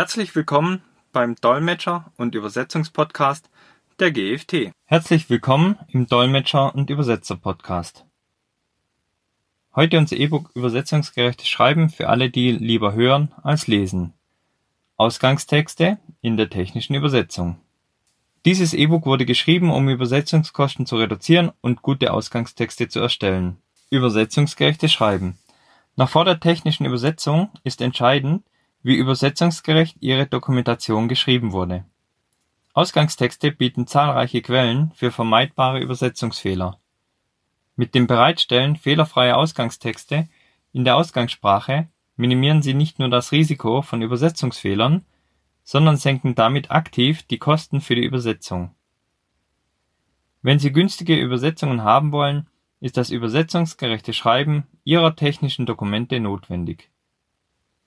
Herzlich willkommen beim Dolmetscher- und Übersetzungspodcast der GFT. Herzlich willkommen im Dolmetscher- und Übersetzer-Podcast. Heute unser E-Book Übersetzungsgerechtes Schreiben für alle, die lieber hören als lesen. Ausgangstexte in der technischen Übersetzung. Dieses E-Book wurde geschrieben, um Übersetzungskosten zu reduzieren und gute Ausgangstexte zu erstellen. Übersetzungsgerechtes Schreiben. Nach vor der technischen Übersetzung ist entscheidend, wie übersetzungsgerecht Ihre Dokumentation geschrieben wurde. Ausgangstexte bieten zahlreiche Quellen für vermeidbare Übersetzungsfehler. Mit dem Bereitstellen fehlerfreier Ausgangstexte in der Ausgangssprache minimieren Sie nicht nur das Risiko von Übersetzungsfehlern, sondern senken damit aktiv die Kosten für die Übersetzung. Wenn Sie günstige Übersetzungen haben wollen, ist das übersetzungsgerechte Schreiben Ihrer technischen Dokumente notwendig.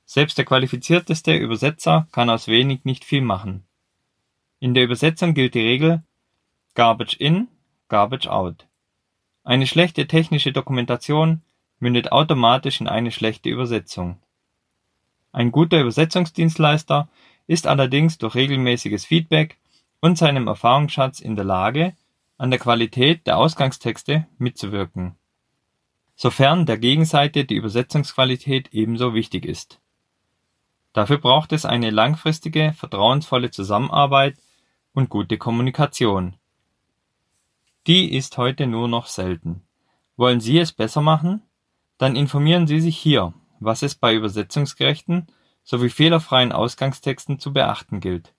Selbst der qualifizierteste Übersetzer kann aus wenig nicht viel machen. In der Übersetzung gilt die Regel Garbage in, Garbage out. Eine schlechte technische Dokumentation mündet automatisch in eine schlechte Übersetzung. Ein guter Übersetzungsdienstleister ist allerdings durch regelmäßiges Feedback und seinem Erfahrungsschatz in der Lage, an der Qualität der Ausgangstexte mitzuwirken, sofern der Gegenseite die Übersetzungsqualität ebenso wichtig ist. Dafür braucht es eine langfristige, vertrauensvolle Zusammenarbeit und gute Kommunikation. Die ist heute nur noch selten. Wollen Sie es besser machen? Dann informieren Sie sich hier, was es bei übersetzungsgerechten sowie fehlerfreien Ausgangstexten zu beachten gilt.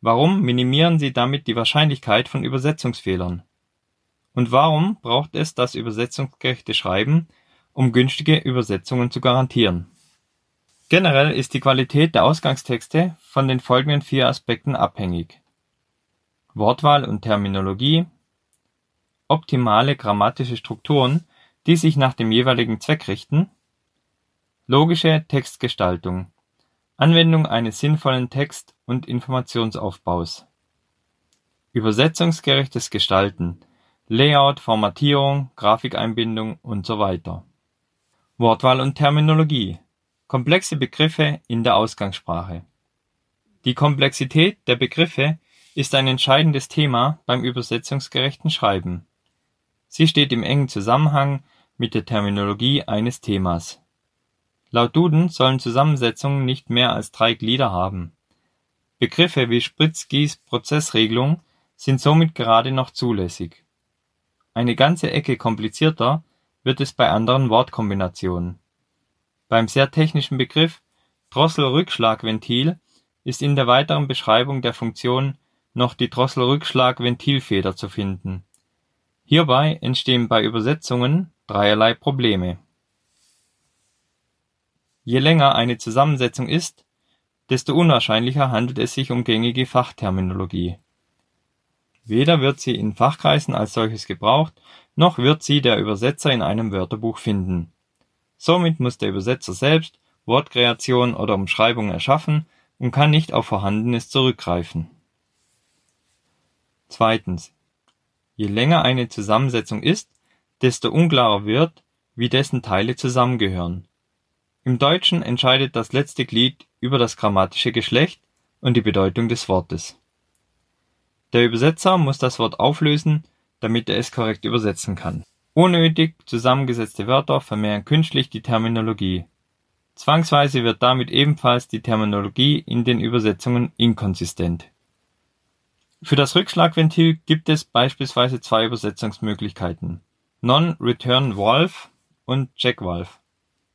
Warum minimieren Sie damit die Wahrscheinlichkeit von Übersetzungsfehlern? Und warum braucht es das übersetzungsgerechte Schreiben, um günstige Übersetzungen zu garantieren? Generell ist die Qualität der Ausgangstexte von den folgenden vier Aspekten abhängig: Wortwahl und Terminologie, optimale grammatische Strukturen, die sich nach dem jeweiligen Zweck richten, logische Textgestaltung, Anwendung eines sinnvollen Text- und Informationsaufbaus, übersetzungsgerechtes Gestalten, Layout, Formatierung, Grafikeinbindung usw. Wortwahl und Terminologie Komplexe Begriffe in der Ausgangssprache. Die Komplexität der Begriffe ist ein entscheidendes Thema beim übersetzungsgerechten Schreiben. Sie steht im engen Zusammenhang mit der Terminologie eines Themas. Laut Duden sollen Zusammensetzungen nicht mehr als drei Glieder haben. Begriffe wie Spritzgieß-Prozessregelung sind somit gerade noch zulässig. Eine ganze Ecke komplizierter wird es bei anderen Wortkombinationen beim sehr technischen Begriff Drossel-Rückschlagventil ist in der weiteren Beschreibung der Funktion noch die Drossel-Rückschlag-Ventilfeder zu finden. Hierbei entstehen bei Übersetzungen dreierlei Probleme. Je länger eine Zusammensetzung ist, desto unwahrscheinlicher handelt es sich um gängige Fachterminologie. Weder wird sie in Fachkreisen als solches gebraucht, noch wird sie der Übersetzer in einem Wörterbuch finden Somit muss der Übersetzer selbst Wortkreationen oder Umschreibungen erschaffen und kann nicht auf Vorhandenes zurückgreifen. Zweitens. Je länger eine Zusammensetzung ist, desto unklarer wird, wie dessen Teile zusammengehören. Im Deutschen entscheidet das letzte Glied über das grammatische Geschlecht und die Bedeutung des Wortes. Der Übersetzer muss das Wort auflösen, damit er es korrekt übersetzen kann Unnötig zusammengesetzte Wörter vermehren künstlich die Terminologie. Zwangsweise wird damit ebenfalls die Terminologie in den Übersetzungen inkonsistent. Für das Rückschlagventil gibt es beispielsweise zwei Übersetzungsmöglichkeiten: Non-Return Valve und Check Valve.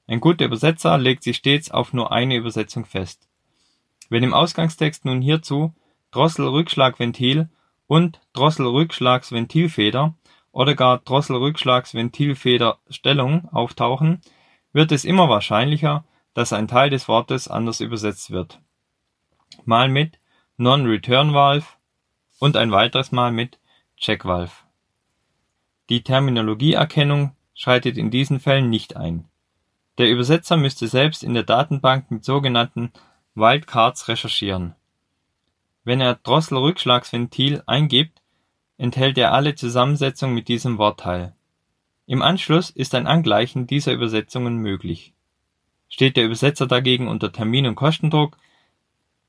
Ein guter Übersetzer legt sich stets auf nur eine Übersetzung fest. Wenn im Ausgangstext nun hierzu Drossel-Rückschlagventil und Drossel-Rückschlagsventilfeder oder gar Drossel-Rückschlags-Ventilfeder-Stellung auftauchen, wird es immer wahrscheinlicher, dass ein Teil des Wortes anders übersetzt wird. Mal mit Non-Return Valve und ein weiteres Mal mit Check Valve. Die Terminologieerkennung schreitet in diesen Fällen nicht ein. Der Übersetzer müsste selbst in der Datenbank mit sogenannten Wildcards recherchieren. Wenn er Drossel-Rückschlagsventil eingibt enthält er alle Zusammensetzungen mit diesem Wortteil. Im Anschluss ist ein Angleichen dieser Übersetzungen möglich. Steht der Übersetzer dagegen unter Termin und Kostendruck,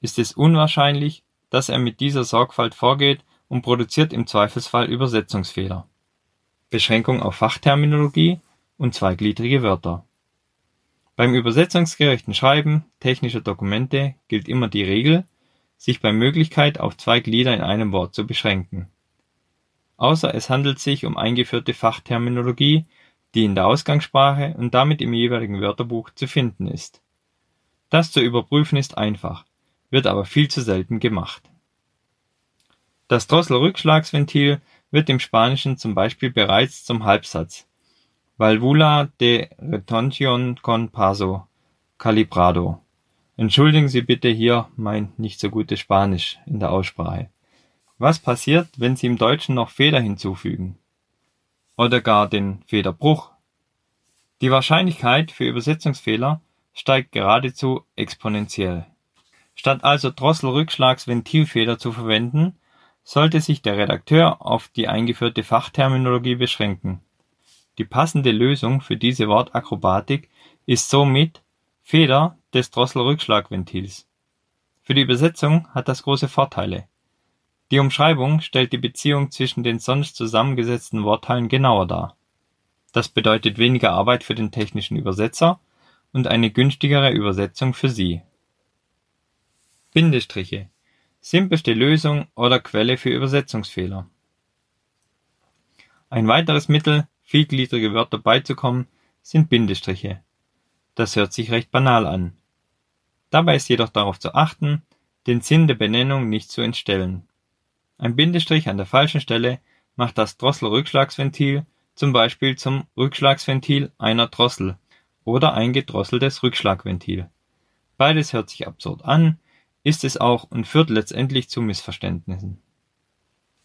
ist es unwahrscheinlich, dass er mit dieser Sorgfalt vorgeht und produziert im Zweifelsfall Übersetzungsfehler. Beschränkung auf Fachterminologie und zweigliedrige Wörter. Beim übersetzungsgerechten Schreiben technischer Dokumente gilt immer die Regel, sich bei Möglichkeit auf zwei Glieder in einem Wort zu beschränken. Außer es handelt sich um eingeführte Fachterminologie, die in der Ausgangssprache und damit im jeweiligen Wörterbuch zu finden ist. Das zu überprüfen ist einfach, wird aber viel zu selten gemacht. Das Drossel-Rückschlagsventil wird im Spanischen zum Beispiel bereits zum Halbsatz Válvula de retención con paso calibrado Entschuldigen Sie bitte hier mein nicht so gutes Spanisch in der Aussprache. Was passiert, wenn Sie im Deutschen noch Feder hinzufügen? Oder gar den Federbruch? Die Wahrscheinlichkeit für Übersetzungsfehler steigt geradezu exponentiell. Statt also Drossel-Rückschlagsventilfeder zu verwenden, sollte sich der Redakteur auf die eingeführte Fachterminologie beschränken. Die passende Lösung für diese Wortakrobatik ist somit Feder des Drossel-Rückschlagventils. Für die Übersetzung hat das große Vorteile. Die Umschreibung stellt die Beziehung zwischen den sonst zusammengesetzten Wortteilen genauer dar. Das bedeutet weniger Arbeit für den technischen Übersetzer und eine günstigere Übersetzung für Sie. Bindestriche Simpelste Lösung oder Quelle für Übersetzungsfehler. Ein weiteres Mittel, vielgliedrige Wörter beizukommen, sind Bindestriche. Das hört sich recht banal an. Dabei ist jedoch darauf zu achten, den Sinn der Benennung nicht zu entstellen. Ein Bindestrich an der falschen Stelle macht das Drossel-Rückschlagsventil zum Beispiel zum Rückschlagsventil einer Drossel oder ein gedrosseltes Rückschlagventil. Beides hört sich absurd an, ist es auch und führt letztendlich zu Missverständnissen.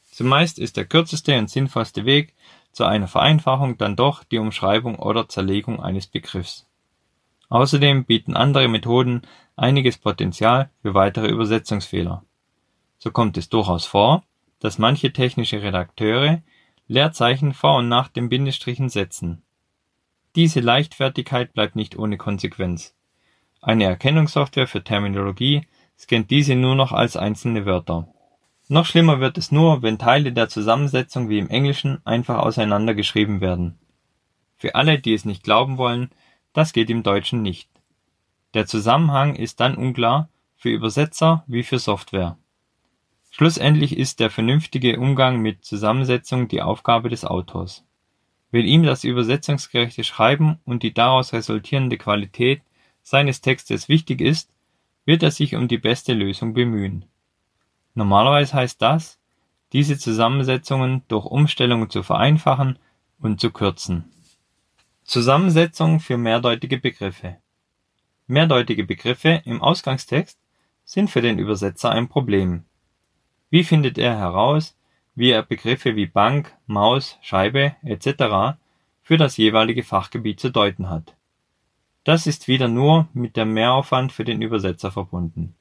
Zumeist ist der kürzeste und sinnvollste Weg zu einer Vereinfachung dann doch die Umschreibung oder Zerlegung eines Begriffs. Außerdem bieten andere Methoden einiges Potenzial für weitere Übersetzungsfehler. So kommt es durchaus vor, dass manche technische Redakteure Leerzeichen vor und nach den Bindestrichen setzen. Diese Leichtfertigkeit bleibt nicht ohne Konsequenz. Eine Erkennungssoftware für Terminologie scannt diese nur noch als einzelne Wörter. Noch schlimmer wird es nur, wenn Teile der Zusammensetzung wie im Englischen einfach auseinander geschrieben werden. Für alle, die es nicht glauben wollen, das geht im Deutschen nicht. Der Zusammenhang ist dann unklar, für Übersetzer wie für Software. Schlussendlich ist der vernünftige Umgang mit Zusammensetzung die Aufgabe des Autors. Wenn ihm das übersetzungsgerechte Schreiben und die daraus resultierende Qualität seines Textes wichtig ist, wird er sich um die beste Lösung bemühen. Normalerweise heißt das, diese Zusammensetzungen durch Umstellungen zu vereinfachen und zu kürzen. Zusammensetzung für mehrdeutige Begriffe Mehrdeutige Begriffe im Ausgangstext sind für den Übersetzer ein Problem. Wie findet er heraus, wie er Begriffe wie Bank, Maus, Scheibe etc. für das jeweilige Fachgebiet zu deuten hat das ist wieder nur mit dem Mehraufwand für den Übersetzer verbunden.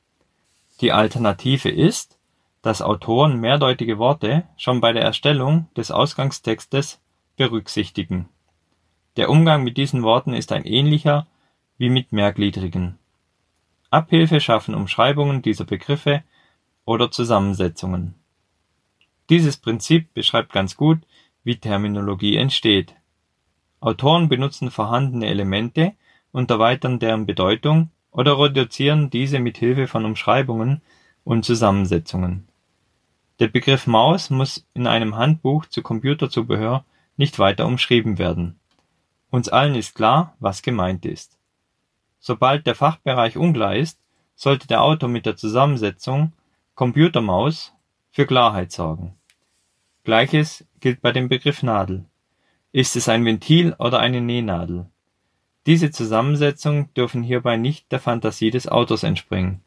Die Alternative ist, dass Autoren mehrdeutige Worte schon bei der Erstellung des Ausgangstextes berücksichtigen. Der Umgang mit diesen Worten ist ein ähnlicher wie mit mehrgliedrigen. Abhilfe schaffen Umschreibungen dieser Begriffe oder Zusammensetzungen. Dieses Prinzip beschreibt ganz gut, wie Terminologie entsteht. Autoren benutzen vorhandene Elemente und erweitern deren Bedeutung oder reduzieren diese mit Hilfe von Umschreibungen und Zusammensetzungen. Der Begriff Maus muss in einem Handbuch zu Computerzubehör nicht weiter umschrieben werden. Uns allen ist klar, was gemeint ist. Sobald der Fachbereich unklar ist, sollte der Autor mit der Zusammensetzung Computermaus für Klarheit sorgen. Gleiches gilt bei dem Begriff Nadel. Ist es ein Ventil oder eine Nähnadel? Diese Zusammensetzungen dürfen hierbei nicht der Fantasie des Autors entspringen.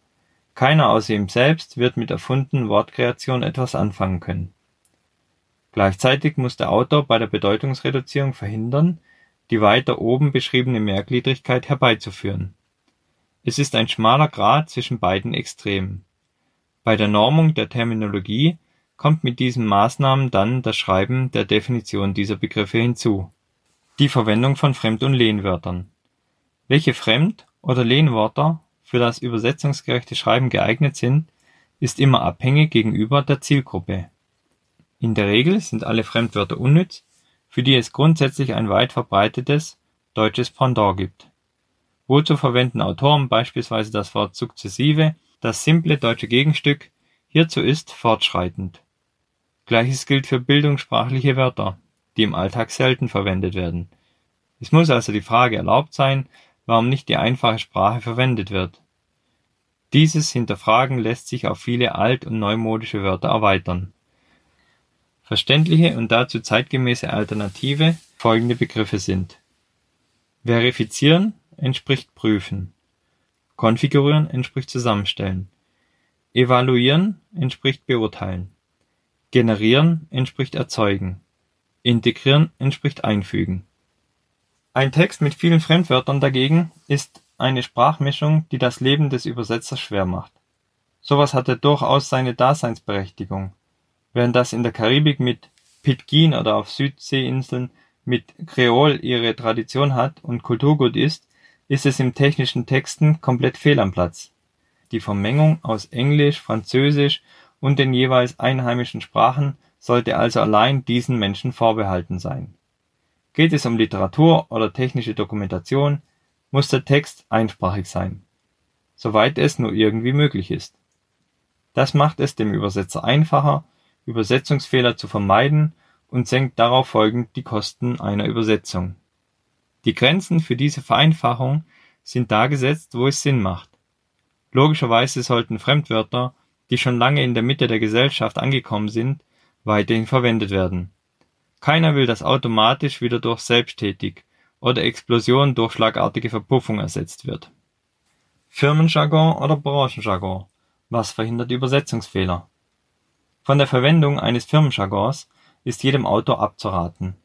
Keiner außer ihm selbst wird mit erfundenen Wortkreationen etwas anfangen können. Gleichzeitig muss der Autor bei der Bedeutungsreduzierung verhindern, die weiter oben beschriebene Mehrgliedrigkeit herbeizuführen. Es ist ein schmaler Grat zwischen beiden Extremen. Bei der Normung der Terminologie kommt mit diesen Maßnahmen dann das Schreiben der Definition dieser Begriffe hinzu die Verwendung von Fremd- und Lehnwörtern. Welche Fremd- oder Lehnwörter für das übersetzungsgerechte Schreiben geeignet sind, ist immer abhängig gegenüber der Zielgruppe. In der Regel sind alle Fremdwörter unnütz, für die es grundsätzlich ein weit verbreitetes deutsches Pendant gibt. Wozu verwenden Autoren beispielsweise das Wort sukzessive, das simple deutsche Gegenstück hierzu ist fortschreitend. Gleiches gilt für bildungssprachliche Wörter, die im Alltag selten verwendet werden. Es muss also die Frage erlaubt sein, warum nicht die einfache Sprache verwendet wird. Dieses Hinterfragen lässt sich auf viele alt- und neumodische Wörter erweitern. Verständliche und dazu zeitgemäße Alternative folgende Begriffe sind: Verifizieren entspricht prüfen, konfigurieren entspricht zusammenstellen, evaluieren entspricht beurteilen, generieren entspricht erzeugen, integrieren entspricht einfügen. Ein Text mit vielen Fremdwörtern dagegen ist eine Sprachmischung, die das Leben des Übersetzers schwer macht. Sowas hatte durchaus seine Daseinsberechtigung. Während das in der Karibik mit Pitgin oder auf Südseeinseln mit Kreol ihre Tradition hat und Kulturgut ist, ist es im technischen Texten komplett fehl am Platz. Die Vermengung aus Englisch, Französisch und den jeweils einheimischen Sprachen sollte also allein diesen Menschen vorbehalten sein. Geht es um Literatur oder technische Dokumentation, muss der Text einsprachig sein, soweit es nur irgendwie möglich ist. Das macht es dem Übersetzer einfacher, Übersetzungsfehler zu vermeiden und senkt darauf folgend die Kosten einer Übersetzung. Die Grenzen für diese Vereinfachung sind da gesetzt, wo es Sinn macht. Logischerweise sollten Fremdwörter, die schon lange in der Mitte der Gesellschaft angekommen sind, weiterhin verwendet werden. Keiner will, dass automatisch wieder durch selbsttätig oder Explosion durch schlagartige Verpuffung ersetzt wird. Firmenjargon oder Branchenjargon. Was verhindert Übersetzungsfehler? Von der Verwendung eines Firmenjargons ist jedem Autor abzuraten,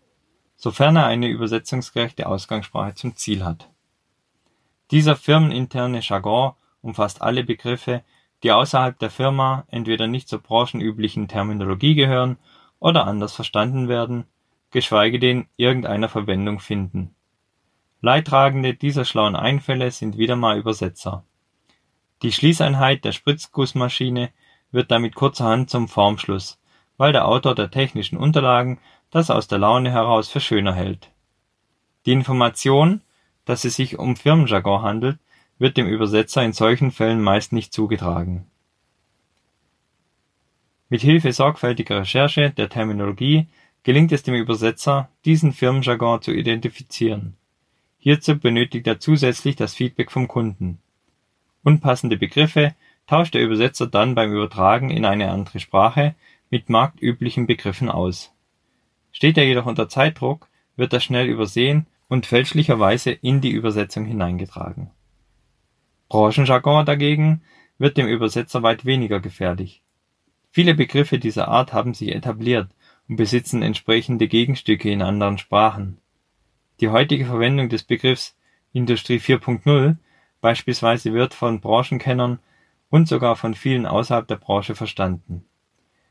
sofern er eine übersetzungsgerechte Ausgangssprache zum Ziel hat. Dieser firmeninterne Jargon umfasst alle Begriffe, die außerhalb der Firma entweder nicht zur branchenüblichen Terminologie gehören oder anders verstanden werden, geschweige denn irgendeiner Verwendung finden Leidtragende dieser schlauen Einfälle sind wieder mal Übersetzer. Die Schließeinheit der Spritzgussmaschine wird damit kurzerhand zum Formschluss, weil der Autor der technischen Unterlagen das aus der Laune heraus für schöner hält. Die Information, dass es sich um Firmenjargon handelt, wird dem Übersetzer in solchen Fällen meist nicht zugetragen. Mit Hilfe sorgfältiger Recherche der Terminologie gelingt es dem Übersetzer, diesen Firmenjargon zu identifizieren Hierzu benötigt er zusätzlich das Feedback vom Kunden. Unpassende Begriffe tauscht der Übersetzer dann beim Übertragen in eine andere Sprache mit marktüblichen Begriffen aus. Steht er jedoch unter Zeitdruck, wird das schnell übersehen und fälschlicherweise in die Übersetzung hineingetragen. Branchenjargon dagegen wird dem Übersetzer weit weniger gefährlich. Viele Begriffe dieser Art haben sich etabliert und besitzen entsprechende Gegenstücke in anderen Sprachen die heutige Verwendung des Begriffs Industrie 4.0 beispielsweise wird von Branchenkennern und sogar von vielen außerhalb der Branche verstanden.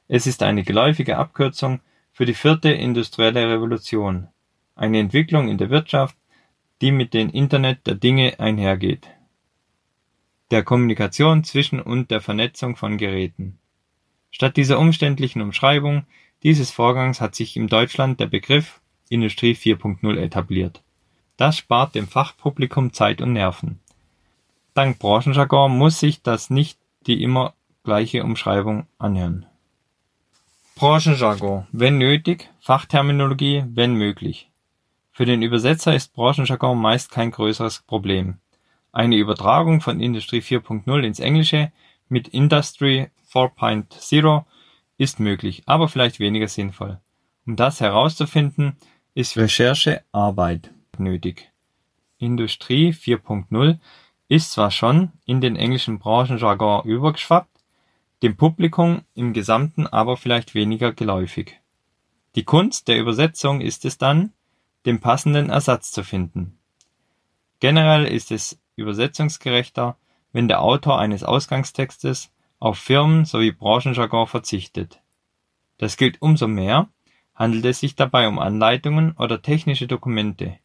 Es ist eine geläufige Abkürzung für die vierte industrielle Revolution, eine Entwicklung in der Wirtschaft, die mit dem Internet der Dinge einhergeht, der Kommunikation zwischen und der Vernetzung von Geräten. Statt dieser umständlichen Umschreibung dieses Vorgangs hat sich im Deutschland der Begriff Industrie 4.0 etabliert. Das spart dem Fachpublikum Zeit und Nerven. Dank Branchenjargon muss sich das nicht die immer gleiche Umschreibung anhören. Branchenjargon, wenn nötig, Fachterminologie, wenn möglich. Für den Übersetzer ist Branchenjargon meist kein größeres Problem. Eine Übertragung von Industrie 4.0 ins Englische mit Industry 4.0 ist möglich, aber vielleicht weniger sinnvoll. Um das herauszufinden, ist Recherchearbeit nötig. Industrie 4.0 ist zwar schon in den englischen Branchenjargon übergeschwappt, dem Publikum im Gesamten aber vielleicht weniger geläufig. Die Kunst der Übersetzung ist es dann, den passenden Ersatz zu finden. Generell ist es übersetzungsgerechter, wenn der Autor eines Ausgangstextes auf Firmen sowie Branchenjargon verzichtet. Das gilt umso mehr, Handelt es sich dabei um Anleitungen oder technische Dokumente?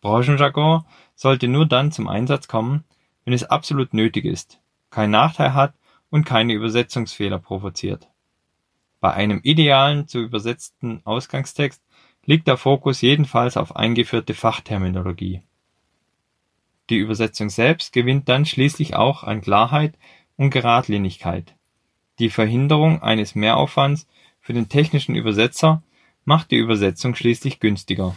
Branchenjargon sollte nur dann zum Einsatz kommen, wenn es absolut nötig ist, keinen Nachteil hat und keine Übersetzungsfehler provoziert. Bei einem idealen zu übersetzten Ausgangstext liegt der Fokus jedenfalls auf eingeführte Fachterminologie. Die Übersetzung selbst gewinnt dann schließlich auch an Klarheit und Geradlinigkeit. Die Verhinderung eines Mehraufwands für den technischen Übersetzer macht die Übersetzung schließlich günstiger.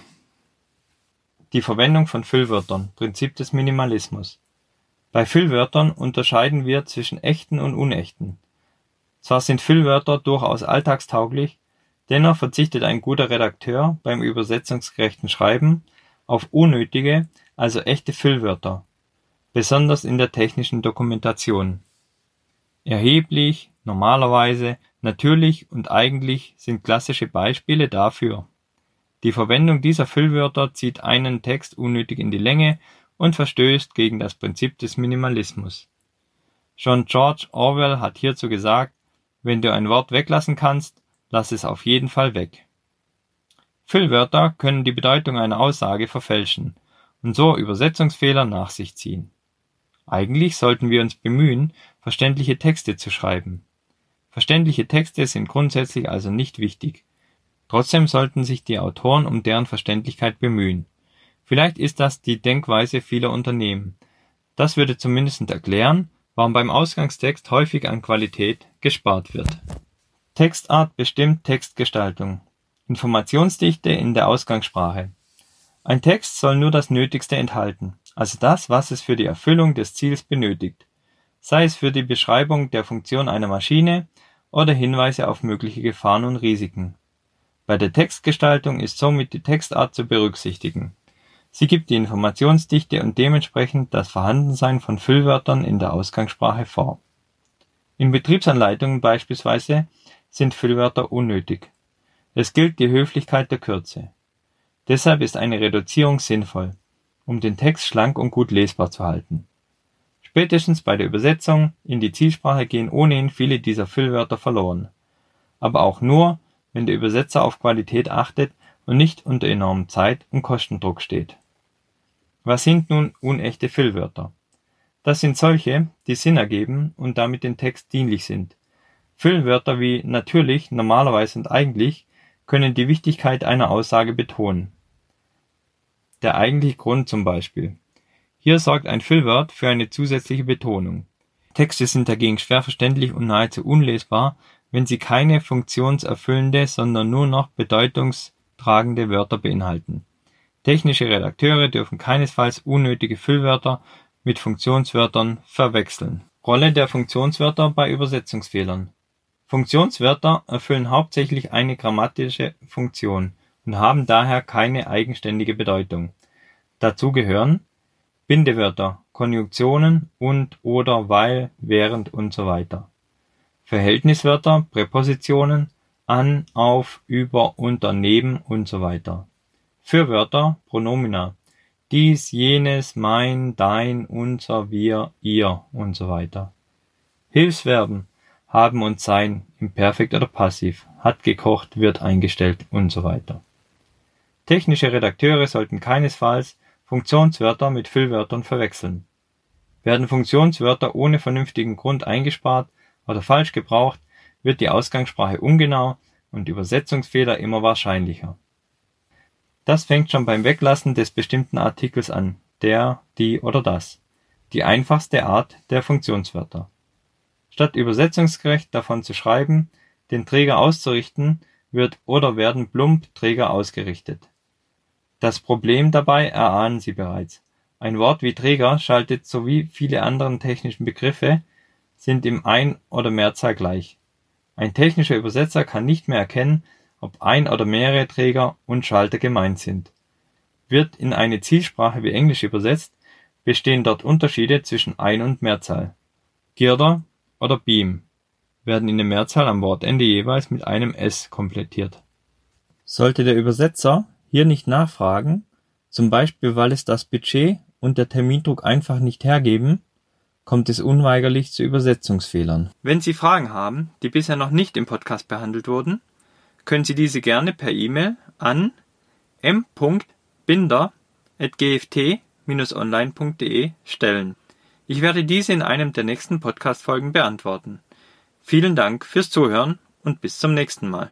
Die Verwendung von Füllwörtern Prinzip des Minimalismus Bei Füllwörtern unterscheiden wir zwischen echten und unechten. Zwar sind Füllwörter durchaus alltagstauglich, dennoch verzichtet ein guter Redakteur beim übersetzungsgerechten Schreiben auf unnötige, also echte Füllwörter, besonders in der technischen Dokumentation. Erheblich, normalerweise, natürlich und eigentlich sind klassische Beispiele dafür. Die Verwendung dieser Füllwörter zieht einen Text unnötig in die Länge und verstößt gegen das Prinzip des Minimalismus. Schon George Orwell hat hierzu gesagt, wenn du ein Wort weglassen kannst, lass es auf jeden Fall weg. Füllwörter können die Bedeutung einer Aussage verfälschen und so Übersetzungsfehler nach sich ziehen. Eigentlich sollten wir uns bemühen, verständliche Texte zu schreiben. Verständliche Texte sind grundsätzlich also nicht wichtig. Trotzdem sollten sich die Autoren um deren Verständlichkeit bemühen. Vielleicht ist das die Denkweise vieler Unternehmen. Das würde zumindest erklären, warum beim Ausgangstext häufig an Qualität gespart wird. Textart bestimmt Textgestaltung. Informationsdichte in der Ausgangssprache. Ein Text soll nur das Nötigste enthalten, also das, was es für die Erfüllung des Ziels benötigt, sei es für die Beschreibung der Funktion einer Maschine oder Hinweise auf mögliche Gefahren und Risiken. Bei der Textgestaltung ist somit die Textart zu berücksichtigen. Sie gibt die Informationsdichte und dementsprechend das Vorhandensein von Füllwörtern in der Ausgangssprache vor. In Betriebsanleitungen beispielsweise sind Füllwörter unnötig. Es gilt die Höflichkeit der Kürze. Deshalb ist eine Reduzierung sinnvoll, um den Text schlank und gut lesbar zu halten. Spätestens bei der Übersetzung in die Zielsprache gehen ohnehin viele dieser Füllwörter verloren. Aber auch nur, wenn der Übersetzer auf Qualität achtet und nicht unter enormem Zeit- und Kostendruck steht. Was sind nun unechte Füllwörter? Das sind solche, die Sinn ergeben und damit dem Text dienlich sind. Füllwörter wie natürlich, normalerweise und eigentlich können die Wichtigkeit einer Aussage betonen. Der eigentliche Grund zum Beispiel. Hier sorgt ein Füllwort für eine zusätzliche Betonung. Texte sind dagegen schwer verständlich und nahezu unlesbar, wenn sie keine funktionserfüllende, sondern nur noch bedeutungstragende Wörter beinhalten. Technische Redakteure dürfen keinesfalls unnötige Füllwörter mit Funktionswörtern verwechseln. Rolle der Funktionswörter bei Übersetzungsfehlern. Funktionswörter erfüllen hauptsächlich eine grammatische Funktion und haben daher keine eigenständige Bedeutung. Dazu gehören Bindewörter, Konjunktionen und/oder weil, während usw. Verhältniswörter, Präpositionen an, auf, über, unter, neben usw. Fürwörter, Pronomina dies, jenes, mein, dein, unser, wir, ihr usw. Hilfsverben haben und sein im Perfekt oder Passiv, hat gekocht, wird eingestellt usw. Technische Redakteure sollten keinesfalls Funktionswörter mit Füllwörtern verwechseln. Werden Funktionswörter ohne vernünftigen Grund eingespart oder falsch gebraucht, wird die Ausgangssprache ungenau und Übersetzungsfehler immer wahrscheinlicher. Das fängt schon beim Weglassen des bestimmten Artikels an, der, die oder das, die einfachste Art der Funktionswörter. Statt übersetzungsgerecht davon zu schreiben, den Träger auszurichten, wird oder werden plump Träger ausgerichtet. Das Problem dabei erahnen Sie bereits: Ein Wort wie Träger schaltet sowie viele andere technische Begriffe sind im Ein oder Mehrzahl gleich. Ein technischer Übersetzer kann nicht mehr erkennen, ob ein oder mehrere Träger und Schalter gemeint sind. Wird in eine Zielsprache wie Englisch übersetzt, bestehen dort Unterschiede zwischen Ein und Mehrzahl. Girder oder Beam werden in der Mehrzahl am Wortende jeweils mit einem s komplettiert. Sollte der Übersetzer hier nicht nachfragen, zum Beispiel weil es das Budget und der Termindruck einfach nicht hergeben, kommt es unweigerlich zu Übersetzungsfehlern. Wenn Sie Fragen haben, die bisher noch nicht im Podcast behandelt wurden, können Sie diese gerne per E-Mail an m.binder.gft-online.de stellen. Ich werde diese in einem der nächsten Podcast-Folgen beantworten. Vielen Dank fürs Zuhören und bis zum nächsten Mal.